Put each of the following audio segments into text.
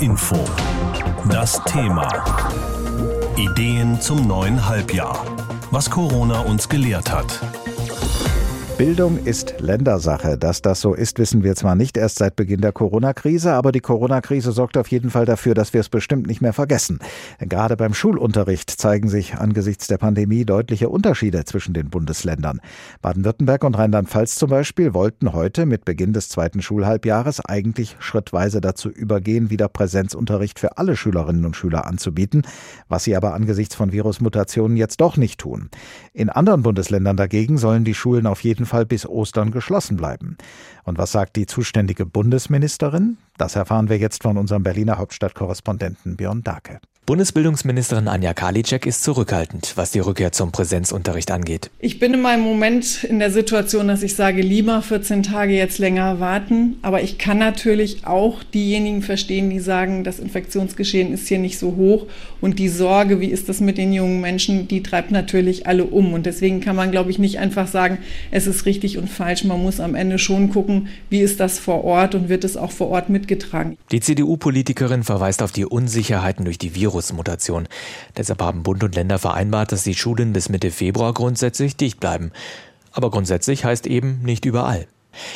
Info. Das Thema. Ideen zum neuen Halbjahr. Was Corona uns gelehrt hat. Bildung ist Ländersache. Dass das so ist, wissen wir zwar nicht erst seit Beginn der Corona-Krise, aber die Corona-Krise sorgt auf jeden Fall dafür, dass wir es bestimmt nicht mehr vergessen. Gerade beim Schulunterricht zeigen sich angesichts der Pandemie deutliche Unterschiede zwischen den Bundesländern. Baden-Württemberg und Rheinland-Pfalz zum Beispiel wollten heute mit Beginn des zweiten Schulhalbjahres eigentlich schrittweise dazu übergehen, wieder Präsenzunterricht für alle Schülerinnen und Schüler anzubieten, was sie aber angesichts von Virusmutationen jetzt doch nicht tun. In anderen Bundesländern dagegen sollen die Schulen auf jeden Fall bis Ostern geschlossen bleiben. Und was sagt die zuständige Bundesministerin? Das erfahren wir jetzt von unserem Berliner Hauptstadtkorrespondenten Björn Dake. Bundesbildungsministerin Anja Karliczek ist zurückhaltend, was die Rückkehr zum Präsenzunterricht angeht. Ich bin in meinem Moment in der Situation, dass ich sage, lieber 14 Tage jetzt länger warten. Aber ich kann natürlich auch diejenigen verstehen, die sagen, das Infektionsgeschehen ist hier nicht so hoch. Und die Sorge, wie ist das mit den jungen Menschen, die treibt natürlich alle um. Und deswegen kann man, glaube ich, nicht einfach sagen, es ist richtig und falsch. Man muss am Ende schon gucken, wie ist das vor Ort und wird es auch vor Ort mitgetragen. Die CDU-Politikerin verweist auf die Unsicherheiten durch die Virus Virusmutation. Deshalb haben Bund und Länder vereinbart, dass die Schulen bis Mitte Februar grundsätzlich dicht bleiben. Aber grundsätzlich heißt eben nicht überall.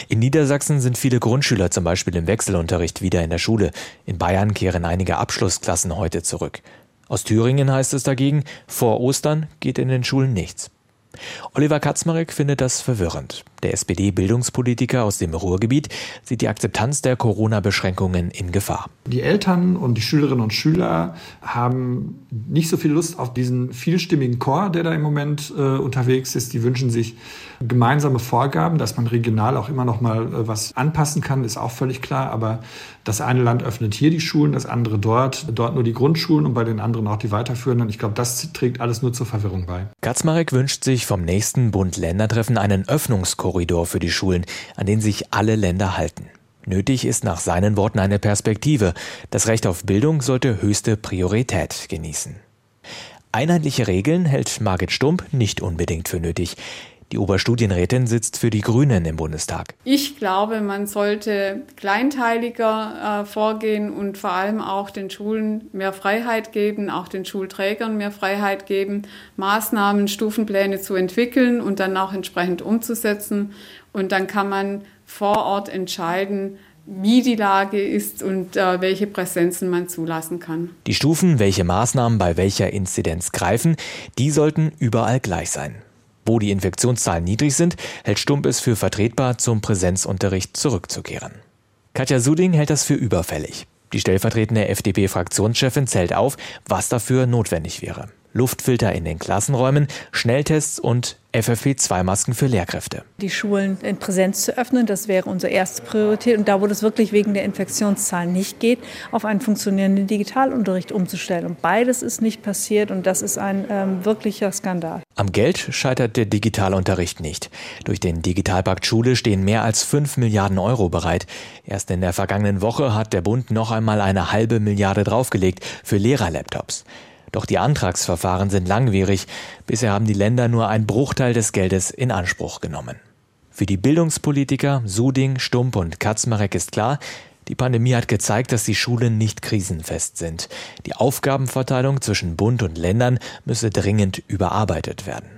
In Niedersachsen sind viele Grundschüler zum Beispiel im Wechselunterricht wieder in der Schule. In Bayern kehren einige Abschlussklassen heute zurück. Aus Thüringen heißt es dagegen, vor Ostern geht in den Schulen nichts. Oliver Kaczmarek findet das verwirrend. Der SPD-Bildungspolitiker aus dem Ruhrgebiet sieht die Akzeptanz der Corona-Beschränkungen in Gefahr. Die Eltern und die Schülerinnen und Schüler haben nicht so viel Lust auf diesen vielstimmigen Chor, der da im Moment äh, unterwegs ist. Die wünschen sich gemeinsame Vorgaben, dass man regional auch immer noch mal äh, was anpassen kann, ist auch völlig klar. Aber das eine Land öffnet hier die Schulen, das andere dort, dort nur die Grundschulen und bei den anderen auch die weiterführenden. Ich glaube, das trägt alles nur zur Verwirrung bei. Katzmarek wünscht sich vom nächsten Bund-Länder-Treffen einen Öffnungskorridor für die Schulen, an den sich alle Länder halten. Nötig ist nach seinen Worten eine Perspektive. Das Recht auf Bildung sollte höchste Priorität genießen. Einheitliche Regeln hält Margit Stump nicht unbedingt für nötig. Die Oberstudienrätin sitzt für die Grünen im Bundestag. Ich glaube, man sollte kleinteiliger äh, vorgehen und vor allem auch den Schulen mehr Freiheit geben, auch den Schulträgern mehr Freiheit geben, Maßnahmen, Stufenpläne zu entwickeln und dann auch entsprechend umzusetzen. Und dann kann man vor Ort entscheiden, wie die Lage ist und äh, welche Präsenzen man zulassen kann. Die Stufen, welche Maßnahmen bei welcher Inzidenz greifen, die sollten überall gleich sein. Wo die Infektionszahlen niedrig sind, hält Stump es für vertretbar, zum Präsenzunterricht zurückzukehren. Katja Suding hält das für überfällig. Die stellvertretende FDP-Fraktionschefin zählt auf, was dafür notwendig wäre. Luftfilter in den Klassenräumen, Schnelltests und FFP2-Masken für Lehrkräfte. Die Schulen in Präsenz zu öffnen, das wäre unsere erste Priorität. Und da, wo es wirklich wegen der Infektionszahlen nicht geht, auf einen funktionierenden Digitalunterricht umzustellen. Und beides ist nicht passiert und das ist ein ähm, wirklicher Skandal. Am Geld scheitert der Digitalunterricht nicht. Durch den Digitalpakt Schule stehen mehr als 5 Milliarden Euro bereit. Erst in der vergangenen Woche hat der Bund noch einmal eine halbe Milliarde draufgelegt für Lehrerlaptops. Doch die Antragsverfahren sind langwierig. Bisher haben die Länder nur einen Bruchteil des Geldes in Anspruch genommen. Für die Bildungspolitiker Suding, Stump und Katzmarek ist klar, die Pandemie hat gezeigt, dass die Schulen nicht krisenfest sind. Die Aufgabenverteilung zwischen Bund und Ländern müsse dringend überarbeitet werden.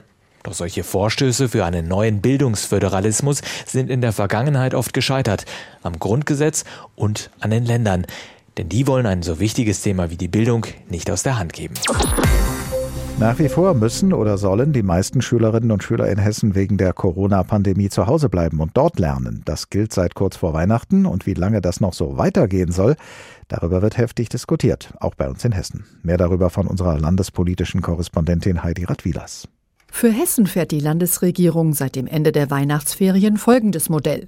Doch solche Vorstöße für einen neuen Bildungsföderalismus sind in der Vergangenheit oft gescheitert, am Grundgesetz und an den Ländern. Denn die wollen ein so wichtiges Thema wie die Bildung nicht aus der Hand geben. Nach wie vor müssen oder sollen die meisten Schülerinnen und Schüler in Hessen wegen der Corona-Pandemie zu Hause bleiben und dort lernen. Das gilt seit kurz vor Weihnachten und wie lange das noch so weitergehen soll, darüber wird heftig diskutiert, auch bei uns in Hessen. Mehr darüber von unserer landespolitischen Korrespondentin Heidi Radwilas. Für Hessen fährt die Landesregierung seit dem Ende der Weihnachtsferien folgendes Modell.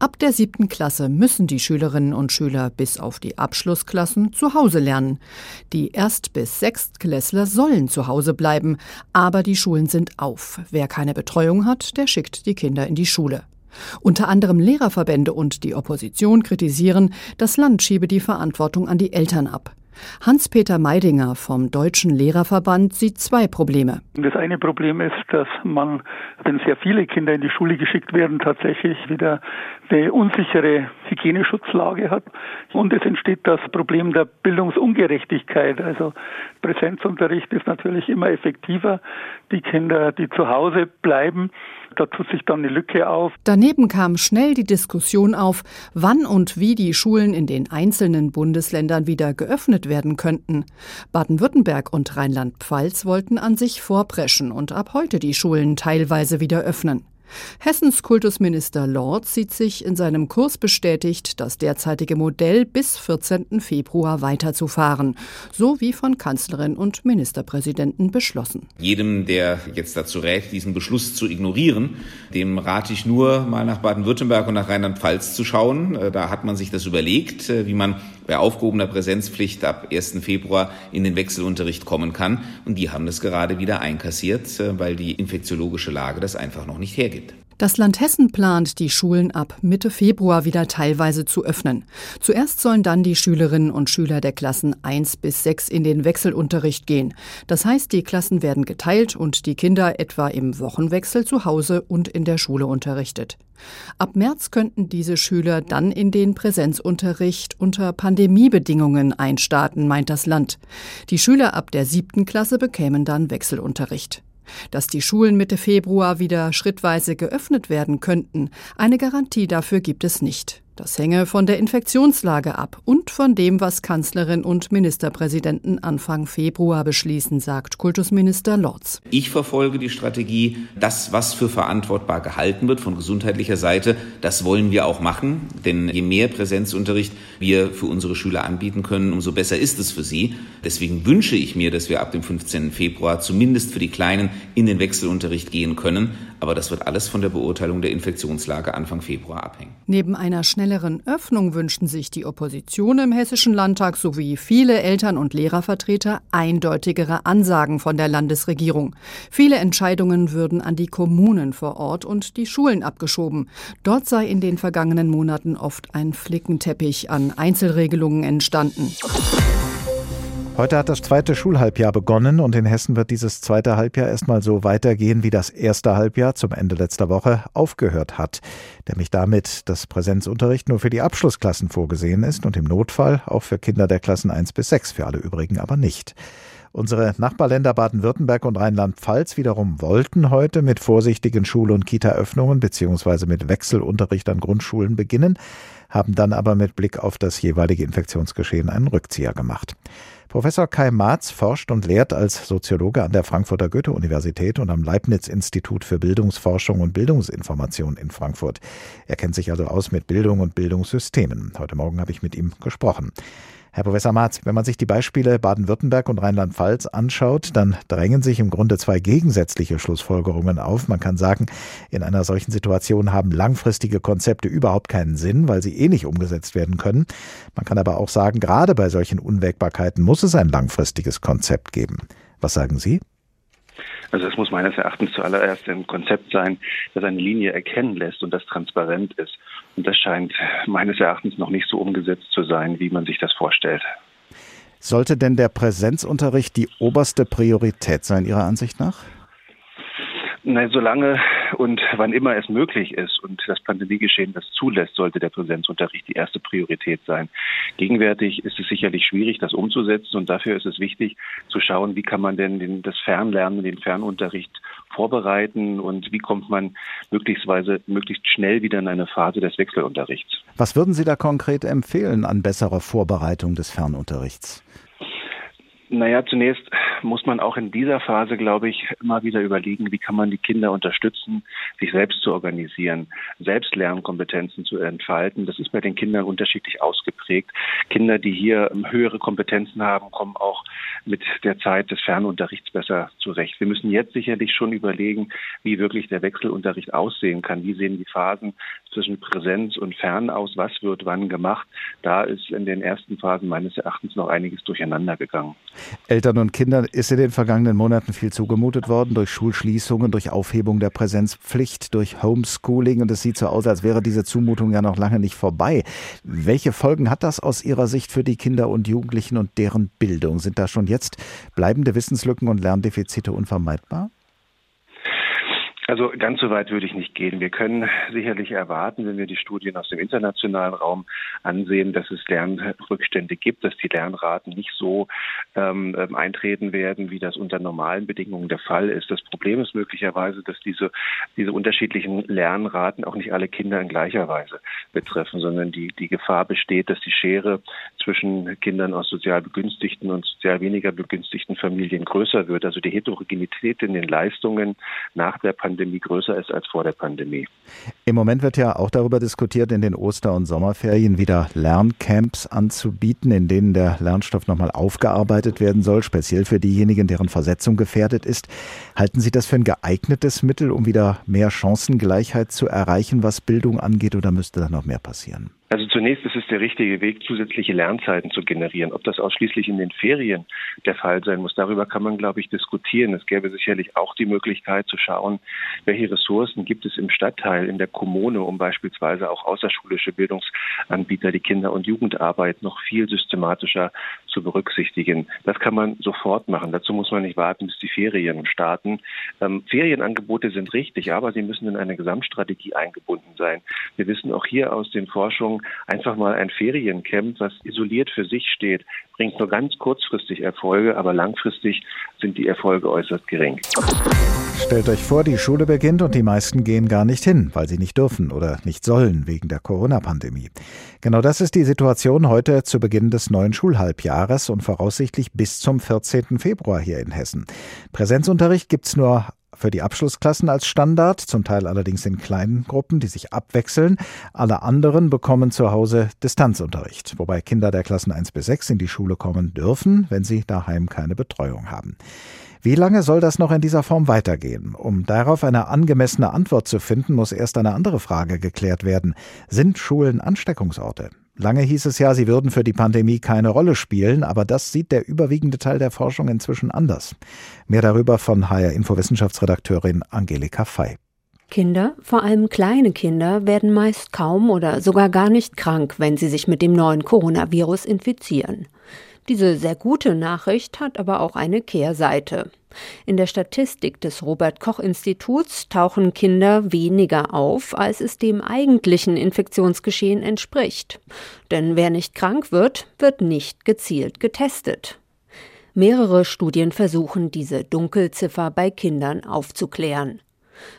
Ab der siebten Klasse müssen die Schülerinnen und Schüler bis auf die Abschlussklassen zu Hause lernen. Die Erst- bis Sechstklässler sollen zu Hause bleiben, aber die Schulen sind auf. Wer keine Betreuung hat, der schickt die Kinder in die Schule. Unter anderem Lehrerverbände und die Opposition kritisieren, das Land schiebe die Verantwortung an die Eltern ab. Hans-Peter Meidinger vom Deutschen Lehrerverband sieht zwei Probleme. Das eine Problem ist, dass man, wenn sehr viele Kinder in die Schule geschickt werden, tatsächlich wieder eine unsichere Hygieneschutzlage hat. Und es entsteht das Problem der Bildungsungerechtigkeit. Also Präsenzunterricht ist natürlich immer effektiver. Die Kinder, die zu Hause bleiben, da tut sich dann eine Lücke auf. Daneben kam schnell die Diskussion auf, wann und wie die Schulen in den einzelnen Bundesländern wieder geöffnet werden könnten. Baden-Württemberg und Rheinland-Pfalz wollten an sich vorpreschen und ab heute die Schulen teilweise wieder öffnen. Hessens Kultusminister Lord sieht sich in seinem Kurs bestätigt, das derzeitige Modell bis 14. Februar weiterzufahren, so wie von Kanzlerin und Ministerpräsidenten beschlossen. Jedem, der jetzt dazu rät, diesen Beschluss zu ignorieren, dem rate ich nur, mal nach Baden-Württemberg und nach Rheinland-Pfalz zu schauen. Äh, da hat man sich das überlegt, äh, wie man bei aufgehobener Präsenzpflicht ab 1. Februar in den Wechselunterricht kommen kann. Und die haben das gerade wieder einkassiert, äh, weil die infektiologische Lage das einfach noch nicht hergibt. Das Land Hessen plant, die Schulen ab Mitte Februar wieder teilweise zu öffnen. Zuerst sollen dann die Schülerinnen und Schüler der Klassen 1 bis 6 in den Wechselunterricht gehen. Das heißt, die Klassen werden geteilt und die Kinder etwa im Wochenwechsel zu Hause und in der Schule unterrichtet. Ab März könnten diese Schüler dann in den Präsenzunterricht unter Pandemiebedingungen einstarten, meint das Land. Die Schüler ab der siebten Klasse bekämen dann Wechselunterricht. Dass die Schulen Mitte Februar wieder schrittweise geöffnet werden könnten, eine Garantie dafür gibt es nicht. Das hänge von der Infektionslage ab und von dem, was Kanzlerin und Ministerpräsidenten Anfang Februar beschließen, sagt Kultusminister Lorz. Ich verfolge die Strategie, das, was für verantwortbar gehalten wird von gesundheitlicher Seite, das wollen wir auch machen. Denn je mehr Präsenzunterricht wir für unsere Schüler anbieten können, umso besser ist es für sie. Deswegen wünsche ich mir, dass wir ab dem 15. Februar zumindest für die Kleinen in den Wechselunterricht gehen können. Aber das wird alles von der Beurteilung der Infektionslage Anfang Februar abhängen. Neben einer schnelleren Öffnung wünschten sich die Opposition im Hessischen Landtag sowie viele Eltern- und Lehrervertreter eindeutigere Ansagen von der Landesregierung. Viele Entscheidungen würden an die Kommunen vor Ort und die Schulen abgeschoben. Dort sei in den vergangenen Monaten oft ein Flickenteppich an Einzelregelungen entstanden. Heute hat das zweite Schulhalbjahr begonnen und in Hessen wird dieses zweite Halbjahr erstmal so weitergehen, wie das erste Halbjahr zum Ende letzter Woche aufgehört hat. Nämlich damit, dass Präsenzunterricht nur für die Abschlussklassen vorgesehen ist und im Notfall auch für Kinder der Klassen 1 bis 6, für alle übrigen aber nicht. Unsere Nachbarländer Baden-Württemberg und Rheinland-Pfalz wiederum wollten heute mit vorsichtigen Schul- und Kita-Öffnungen bzw. mit Wechselunterricht an Grundschulen beginnen, haben dann aber mit Blick auf das jeweilige Infektionsgeschehen einen Rückzieher gemacht. Professor Kai Marz forscht und lehrt als Soziologe an der Frankfurter Goethe-Universität und am Leibniz-Institut für Bildungsforschung und Bildungsinformation in Frankfurt. Er kennt sich also aus mit Bildung und Bildungssystemen. Heute Morgen habe ich mit ihm gesprochen. Herr Professor Marz, wenn man sich die Beispiele Baden-Württemberg und Rheinland-Pfalz anschaut, dann drängen sich im Grunde zwei gegensätzliche Schlussfolgerungen auf. Man kann sagen, in einer solchen Situation haben langfristige Konzepte überhaupt keinen Sinn, weil sie eh nicht umgesetzt werden können. Man kann aber auch sagen, gerade bei solchen Unwägbarkeiten muss es ein langfristiges Konzept geben. Was sagen Sie? Also es muss meines Erachtens zuallererst ein Konzept sein, das eine Linie erkennen lässt und das transparent ist. Und das scheint meines Erachtens noch nicht so umgesetzt zu sein, wie man sich das vorstellt. Sollte denn der Präsenzunterricht die oberste Priorität sein, Ihrer Ansicht nach? Nein, solange und wann immer es möglich ist und das Pandemiegeschehen das zulässt, sollte der Präsenzunterricht die erste Priorität sein. Gegenwärtig ist es sicherlich schwierig, das umzusetzen und dafür ist es wichtig zu schauen, wie kann man denn den, das Fernlernen, den Fernunterricht vorbereiten und wie kommt man möglichstweise möglichst schnell wieder in eine Phase des Wechselunterrichts. Was würden Sie da konkret empfehlen an besserer Vorbereitung des Fernunterrichts? Naja, zunächst muss man auch in dieser Phase, glaube ich, immer wieder überlegen, wie kann man die Kinder unterstützen, sich selbst zu organisieren, selbst Lernkompetenzen zu entfalten. Das ist bei den Kindern unterschiedlich ausgeprägt. Kinder, die hier höhere Kompetenzen haben, kommen auch mit der Zeit des Fernunterrichts besser zurecht. Wir müssen jetzt sicherlich schon überlegen, wie wirklich der Wechselunterricht aussehen kann. Wie sehen die Phasen zwischen Präsenz und Fern aus? Was wird wann gemacht? Da ist in den ersten Phasen meines Erachtens noch einiges durcheinander gegangen. Eltern und Kindern ist in den vergangenen Monaten viel zugemutet worden durch Schulschließungen, durch Aufhebung der Präsenzpflicht, durch Homeschooling. Und es sieht so aus, als wäre diese Zumutung ja noch lange nicht vorbei. Welche Folgen hat das aus Ihrer Sicht für die Kinder und Jugendlichen und deren Bildung? Sind da schon jetzt bleibende Wissenslücken und Lerndefizite unvermeidbar? Also ganz so weit würde ich nicht gehen. Wir können sicherlich erwarten, wenn wir die Studien aus dem internationalen Raum ansehen, dass es Lernrückstände gibt, dass die Lernraten nicht so ähm, ähm, eintreten werden, wie das unter normalen Bedingungen der Fall ist. Das Problem ist möglicherweise, dass diese, diese unterschiedlichen Lernraten auch nicht alle Kinder in gleicher Weise betreffen, sondern die, die Gefahr besteht, dass die Schere zwischen Kindern aus sozial begünstigten und sozial weniger begünstigten Familien größer wird. Also die Heterogenität in den Leistungen nach der Pandemie Pandemie größer ist als vor der Pandemie. Im Moment wird ja auch darüber diskutiert, in den Oster- und Sommerferien wieder Lerncamps anzubieten, in denen der Lernstoff nochmal aufgearbeitet werden soll, speziell für diejenigen, deren Versetzung gefährdet ist. Halten Sie das für ein geeignetes Mittel, um wieder mehr Chancengleichheit zu erreichen, was Bildung angeht, oder müsste da noch mehr passieren? Also zunächst ist es der richtige Weg, zusätzliche Lernzeiten zu generieren. Ob das ausschließlich in den Ferien der Fall sein muss, darüber kann man, glaube ich, diskutieren. Es gäbe sicherlich auch die Möglichkeit zu schauen, welche Ressourcen gibt es im Stadtteil, in der Kommune, um beispielsweise auch außerschulische Bildungsanbieter, die Kinder- und Jugendarbeit noch viel systematischer zu berücksichtigen. Das kann man sofort machen. Dazu muss man nicht warten, bis die Ferien starten. Ähm, Ferienangebote sind richtig, aber sie müssen in eine Gesamtstrategie eingebunden sein. Wir wissen auch hier aus den Forschungen, einfach mal ein Feriencamp, was isoliert für sich steht, bringt nur ganz kurzfristig Erfolge, aber langfristig sind die Erfolge äußerst gering. Stellt euch vor, die Schule beginnt und die meisten gehen gar nicht hin, weil sie nicht dürfen oder nicht sollen wegen der Corona-Pandemie. Genau das ist die Situation heute zu Beginn des neuen Schulhalbjahres und voraussichtlich bis zum 14. Februar hier in Hessen. Präsenzunterricht gibt's nur für die Abschlussklassen als Standard, zum Teil allerdings in kleinen Gruppen, die sich abwechseln. Alle anderen bekommen zu Hause Distanzunterricht, wobei Kinder der Klassen 1 bis 6 in die Schule kommen dürfen, wenn sie daheim keine Betreuung haben. Wie lange soll das noch in dieser Form weitergehen? Um darauf eine angemessene Antwort zu finden, muss erst eine andere Frage geklärt werden. Sind Schulen Ansteckungsorte? Lange hieß es ja, sie würden für die Pandemie keine Rolle spielen, aber das sieht der überwiegende Teil der Forschung inzwischen anders. Mehr darüber von HR Info Wissenschaftsredakteurin Angelika Fey. Kinder, vor allem kleine Kinder, werden meist kaum oder sogar gar nicht krank, wenn sie sich mit dem neuen Coronavirus infizieren. Diese sehr gute Nachricht hat aber auch eine Kehrseite. In der Statistik des Robert Koch Instituts tauchen Kinder weniger auf, als es dem eigentlichen Infektionsgeschehen entspricht. Denn wer nicht krank wird, wird nicht gezielt getestet. Mehrere Studien versuchen, diese Dunkelziffer bei Kindern aufzuklären.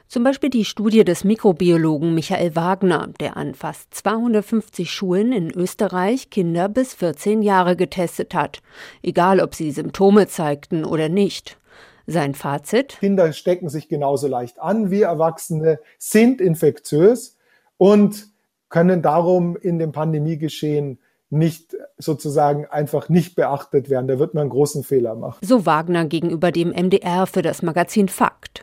Zum Beispiel die Studie des Mikrobiologen Michael Wagner, der an fast 250 Schulen in Österreich Kinder bis 14 Jahre getestet hat, egal ob sie Symptome zeigten oder nicht. Sein Fazit? Kinder stecken sich genauso leicht an wie Erwachsene, sind infektiös und können darum in dem Pandemiegeschehen nicht sozusagen einfach nicht beachtet werden. Da wird man einen großen Fehler machen. So Wagner gegenüber dem MDR für das Magazin Fakt.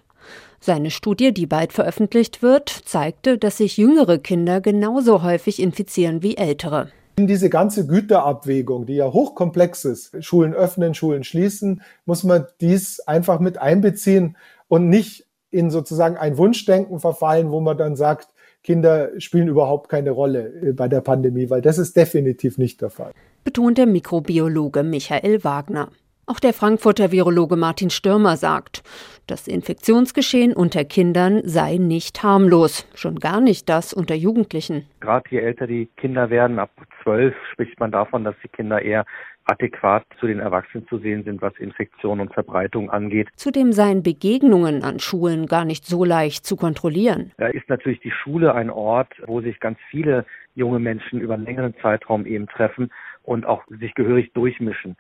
Seine Studie, die bald veröffentlicht wird, zeigte, dass sich jüngere Kinder genauso häufig infizieren wie ältere. In diese ganze Güterabwägung, die ja hochkomplex ist, Schulen öffnen, Schulen schließen, muss man dies einfach mit einbeziehen und nicht in sozusagen ein Wunschdenken verfallen, wo man dann sagt, Kinder spielen überhaupt keine Rolle äh, bei der Pandemie, weil das ist definitiv nicht der Fall. Betont der Mikrobiologe Michael Wagner. Auch der Frankfurter Virologe Martin Stürmer sagt, das Infektionsgeschehen unter Kindern sei nicht harmlos, schon gar nicht das unter Jugendlichen. Gerade je älter die Kinder werden, ab zwölf spricht man davon, dass die Kinder eher adäquat zu den Erwachsenen zu sehen sind, was Infektion und Verbreitung angeht. Zudem seien Begegnungen an Schulen gar nicht so leicht zu kontrollieren. Da ist natürlich die Schule ein Ort, wo sich ganz viele junge Menschen über einen längeren Zeitraum eben treffen und auch sich gehörig durchmischen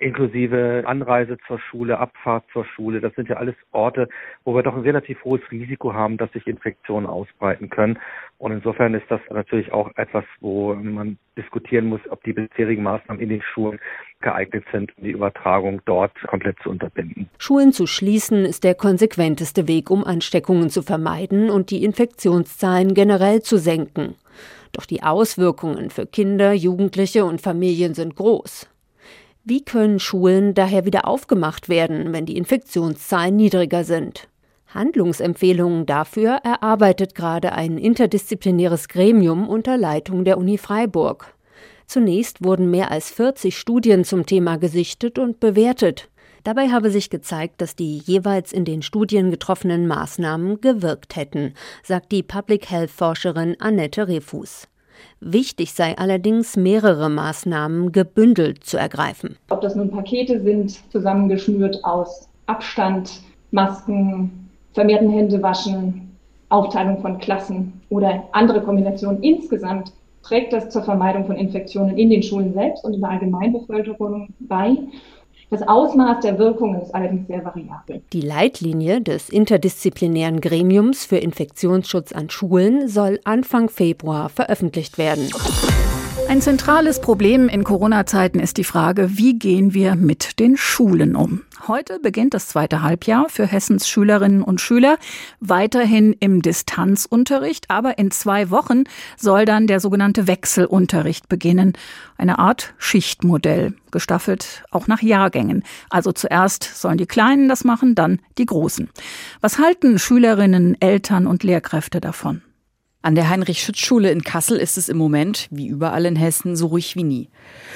inklusive Anreise zur Schule, Abfahrt zur Schule. Das sind ja alles Orte, wo wir doch ein relativ hohes Risiko haben, dass sich Infektionen ausbreiten können. Und insofern ist das natürlich auch etwas, wo man diskutieren muss, ob die bisherigen Maßnahmen in den Schulen geeignet sind, um die Übertragung dort komplett zu unterbinden. Schulen zu schließen ist der konsequenteste Weg, um Ansteckungen zu vermeiden und die Infektionszahlen generell zu senken. Doch die Auswirkungen für Kinder, Jugendliche und Familien sind groß. Wie können Schulen daher wieder aufgemacht werden, wenn die Infektionszahlen niedriger sind? Handlungsempfehlungen dafür erarbeitet gerade ein interdisziplinäres Gremium unter Leitung der Uni Freiburg. Zunächst wurden mehr als 40 Studien zum Thema gesichtet und bewertet. Dabei habe sich gezeigt, dass die jeweils in den Studien getroffenen Maßnahmen gewirkt hätten, sagt die Public Health Forscherin Annette Refus. Wichtig sei allerdings, mehrere Maßnahmen gebündelt zu ergreifen. Ob das nun Pakete sind, zusammengeschnürt aus Abstand, Masken, vermehrten Händewaschen, Aufteilung von Klassen oder andere Kombinationen insgesamt trägt das zur Vermeidung von Infektionen in den Schulen selbst und in der Allgemeinbevölkerung bei. Das Ausmaß der Wirkungen ist allerdings sehr variabel. Die Leitlinie des interdisziplinären Gremiums für Infektionsschutz an Schulen soll Anfang Februar veröffentlicht werden. Ein zentrales Problem in Corona-Zeiten ist die Frage, wie gehen wir mit den Schulen um? Heute beginnt das zweite Halbjahr für Hessens Schülerinnen und Schüler weiterhin im Distanzunterricht, aber in zwei Wochen soll dann der sogenannte Wechselunterricht beginnen. Eine Art Schichtmodell, gestaffelt auch nach Jahrgängen. Also zuerst sollen die Kleinen das machen, dann die Großen. Was halten Schülerinnen, Eltern und Lehrkräfte davon? An der Heinrich-Schütz-Schule in Kassel ist es im Moment, wie überall in Hessen, so ruhig wie nie.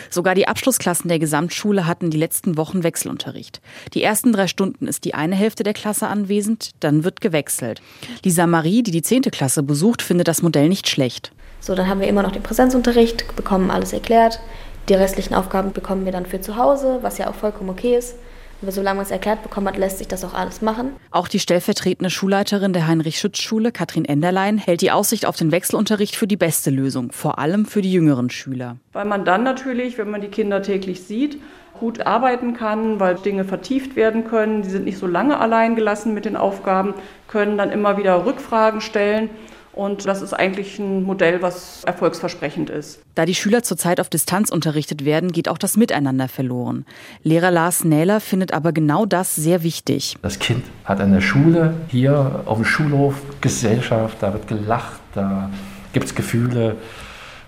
Sogar die Abschlussklassen der Gesamtschule hatten die letzten Wochen Wechselunterricht. Die ersten drei Stunden ist die eine Hälfte der Klasse anwesend, dann wird gewechselt. Lisa Marie, die die zehnte Klasse besucht, findet das Modell nicht schlecht. So, dann haben wir immer noch den Präsenzunterricht, bekommen alles erklärt. Die restlichen Aufgaben bekommen wir dann für zu Hause, was ja auch vollkommen okay ist. Aber solange man es erklärt bekommen hat, lässt sich das auch alles machen. Auch die stellvertretende Schulleiterin der Heinrich-Schütz-Schule, Katrin Enderlein, hält die Aussicht auf den Wechselunterricht für die beste Lösung, vor allem für die jüngeren Schüler. Weil man dann natürlich, wenn man die Kinder täglich sieht, gut arbeiten kann, weil Dinge vertieft werden können. Die sind nicht so lange allein gelassen mit den Aufgaben, können dann immer wieder Rückfragen stellen. Und das ist eigentlich ein Modell, was erfolgsversprechend ist. Da die Schüler zurzeit auf Distanz unterrichtet werden, geht auch das Miteinander verloren. Lehrer Lars Nähler findet aber genau das sehr wichtig. Das Kind hat an der Schule, hier auf dem Schulhof, Gesellschaft, da wird gelacht, da gibt es Gefühle.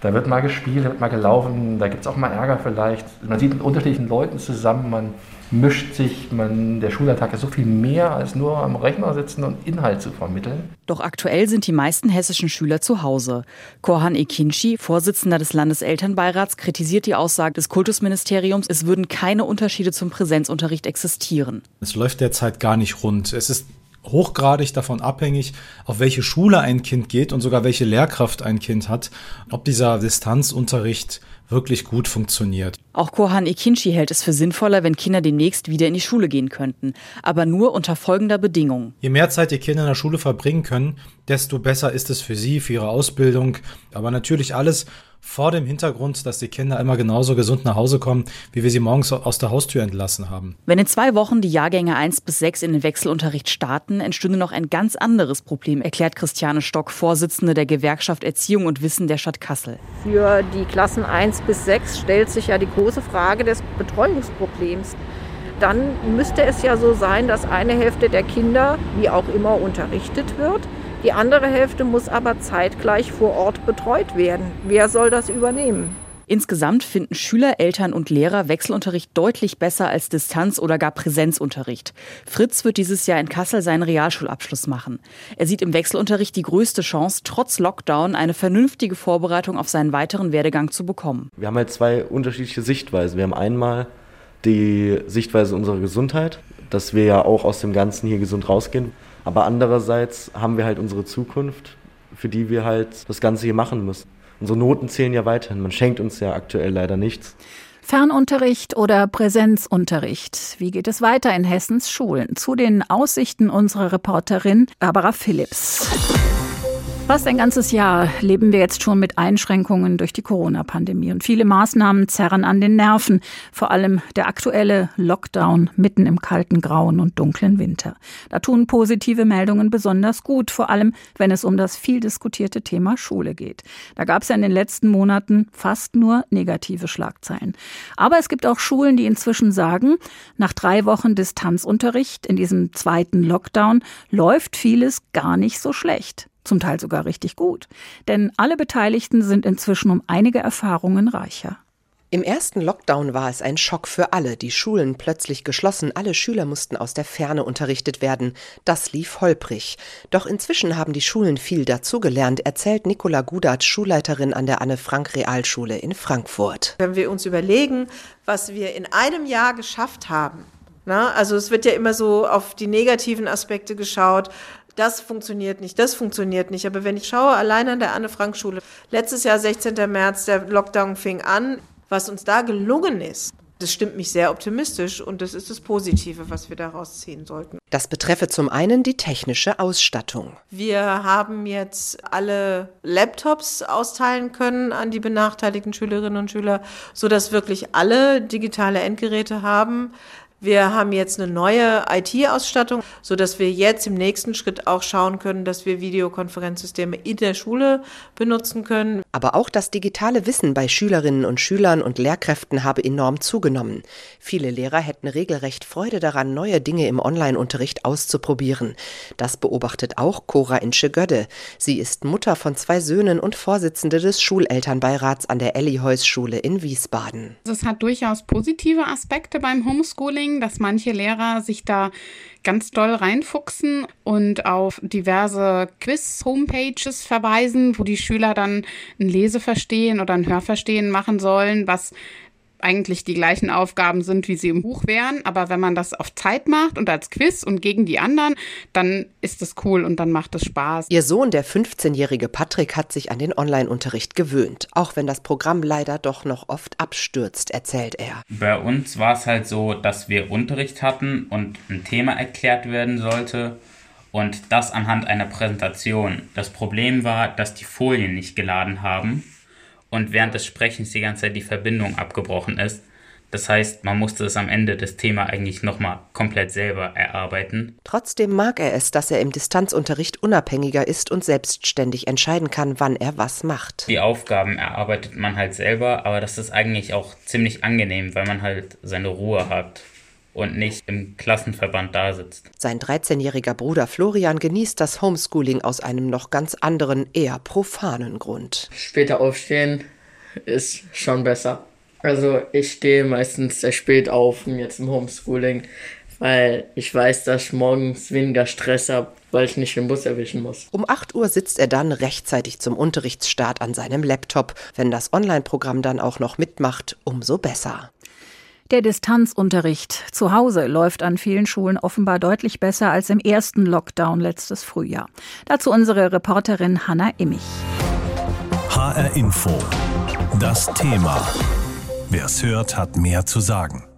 Da wird mal gespielt, da wird mal gelaufen, da gibt es auch mal Ärger vielleicht. Man sieht mit unterschiedlichen Leuten zusammen, man mischt sich. Man, der Schulalltag ist so viel mehr als nur am Rechner sitzen und Inhalt zu vermitteln. Doch aktuell sind die meisten hessischen Schüler zu Hause. Korhan Ekinci, Vorsitzender des Landeselternbeirats, kritisiert die Aussage des Kultusministeriums, es würden keine Unterschiede zum Präsenzunterricht existieren. Es läuft derzeit gar nicht rund. Es ist hochgradig davon abhängig, auf welche Schule ein Kind geht und sogar welche Lehrkraft ein Kind hat, ob dieser Distanzunterricht wirklich gut funktioniert. Auch Kohan Ekinci hält es für sinnvoller, wenn Kinder demnächst wieder in die Schule gehen könnten, aber nur unter folgender Bedingung. Je mehr Zeit die Kinder in der Schule verbringen können, desto besser ist es für sie, für ihre Ausbildung, aber natürlich alles vor dem Hintergrund, dass die Kinder immer genauso gesund nach Hause kommen, wie wir sie morgens aus der Haustür entlassen haben. Wenn in zwei Wochen die Jahrgänge 1 bis 6 in den Wechselunterricht starten, entstünde noch ein ganz anderes Problem, erklärt Christiane Stock, Vorsitzende der Gewerkschaft Erziehung und Wissen der Stadt Kassel. Für die Klassen 1 bis 6 stellt sich ja die große Frage des Betreuungsproblems dann müsste es ja so sein, dass eine Hälfte der Kinder wie auch immer unterrichtet wird die andere Hälfte muss aber zeitgleich vor Ort betreut werden. Wer soll das übernehmen? Insgesamt finden Schüler, Eltern und Lehrer Wechselunterricht deutlich besser als Distanz- oder gar Präsenzunterricht. Fritz wird dieses Jahr in Kassel seinen Realschulabschluss machen. Er sieht im Wechselunterricht die größte Chance, trotz Lockdown eine vernünftige Vorbereitung auf seinen weiteren Werdegang zu bekommen. Wir haben halt zwei unterschiedliche Sichtweisen. Wir haben einmal die Sichtweise unserer Gesundheit, dass wir ja auch aus dem Ganzen hier gesund rausgehen. Aber andererseits haben wir halt unsere Zukunft, für die wir halt das Ganze hier machen müssen. Unsere Noten zählen ja weiterhin. Man schenkt uns ja aktuell leider nichts. Fernunterricht oder Präsenzunterricht? Wie geht es weiter in Hessens Schulen? Zu den Aussichten unserer Reporterin Barbara Phillips. Fast ein ganzes Jahr leben wir jetzt schon mit Einschränkungen durch die Corona-Pandemie und viele Maßnahmen zerren an den Nerven, vor allem der aktuelle Lockdown mitten im kalten, grauen und dunklen Winter. Da tun positive Meldungen besonders gut, vor allem wenn es um das viel diskutierte Thema Schule geht. Da gab es ja in den letzten Monaten fast nur negative Schlagzeilen. Aber es gibt auch Schulen, die inzwischen sagen, nach drei Wochen Distanzunterricht in diesem zweiten Lockdown läuft vieles gar nicht so schlecht zum Teil sogar richtig gut. Denn alle Beteiligten sind inzwischen um einige Erfahrungen reicher. Im ersten Lockdown war es ein Schock für alle. Die Schulen plötzlich geschlossen, alle Schüler mussten aus der Ferne unterrichtet werden. Das lief holprig. Doch inzwischen haben die Schulen viel dazugelernt, erzählt Nicola Gudat, Schulleiterin an der Anne-Frank-Realschule in Frankfurt. Wenn wir uns überlegen, was wir in einem Jahr geschafft haben, Na, also es wird ja immer so auf die negativen Aspekte geschaut. Das funktioniert nicht, das funktioniert nicht. Aber wenn ich schaue, allein an der Anne-Frank-Schule, letztes Jahr, 16. März, der Lockdown fing an, was uns da gelungen ist, das stimmt mich sehr optimistisch und das ist das Positive, was wir daraus ziehen sollten. Das betreffe zum einen die technische Ausstattung. Wir haben jetzt alle Laptops austeilen können an die benachteiligten Schülerinnen und Schüler, sodass wirklich alle digitale Endgeräte haben. Wir haben jetzt eine neue IT-Ausstattung, so dass wir jetzt im nächsten Schritt auch schauen können, dass wir Videokonferenzsysteme in der Schule benutzen können. Aber auch das digitale Wissen bei Schülerinnen und Schülern und Lehrkräften habe enorm zugenommen. Viele Lehrer hätten regelrecht Freude daran, neue Dinge im Online-Unterricht auszuprobieren. Das beobachtet auch Cora Insche-Gödde. Sie ist Mutter von zwei Söhnen und Vorsitzende des Schulelternbeirats an der Elli-Heuss-Schule in Wiesbaden. Es hat durchaus positive Aspekte beim Homeschooling bringen, dass manche Lehrer sich da ganz doll reinfuchsen und auf diverse Quiz-Homepages verweisen, wo die Schüler dann ein Leseverstehen oder ein Hörverstehen machen sollen, was eigentlich die gleichen Aufgaben sind, wie sie im Buch wären. Aber wenn man das auf Zeit macht und als Quiz und gegen die anderen, dann ist es cool und dann macht es Spaß. Ihr Sohn, der 15-jährige Patrick, hat sich an den Online-Unterricht gewöhnt, auch wenn das Programm leider doch noch oft abstürzt, erzählt er. Bei uns war es halt so, dass wir Unterricht hatten und ein Thema erklärt werden sollte. Und das anhand einer Präsentation. Das Problem war, dass die Folien nicht geladen haben und während des Sprechens die ganze Zeit die Verbindung abgebrochen ist. Das heißt, man musste es am Ende des Thema eigentlich nochmal komplett selber erarbeiten. Trotzdem mag er es, dass er im Distanzunterricht unabhängiger ist und selbstständig entscheiden kann, wann er was macht. Die Aufgaben erarbeitet man halt selber, aber das ist eigentlich auch ziemlich angenehm, weil man halt seine Ruhe hat und nicht im Klassenverband da sitzt. Sein 13-jähriger Bruder Florian genießt das Homeschooling aus einem noch ganz anderen, eher profanen Grund. Später aufstehen ist schon besser. Also ich stehe meistens sehr spät auf, jetzt im Homeschooling, weil ich weiß, dass ich morgens weniger Stress habe, weil ich nicht den Bus erwischen muss. Um 8 Uhr sitzt er dann rechtzeitig zum Unterrichtsstart an seinem Laptop. Wenn das Online-Programm dann auch noch mitmacht, umso besser. Der Distanzunterricht zu Hause läuft an vielen Schulen offenbar deutlich besser als im ersten Lockdown letztes Frühjahr. Dazu unsere Reporterin Hanna Immich. HR Info. Das Thema. Wer es hört, hat mehr zu sagen.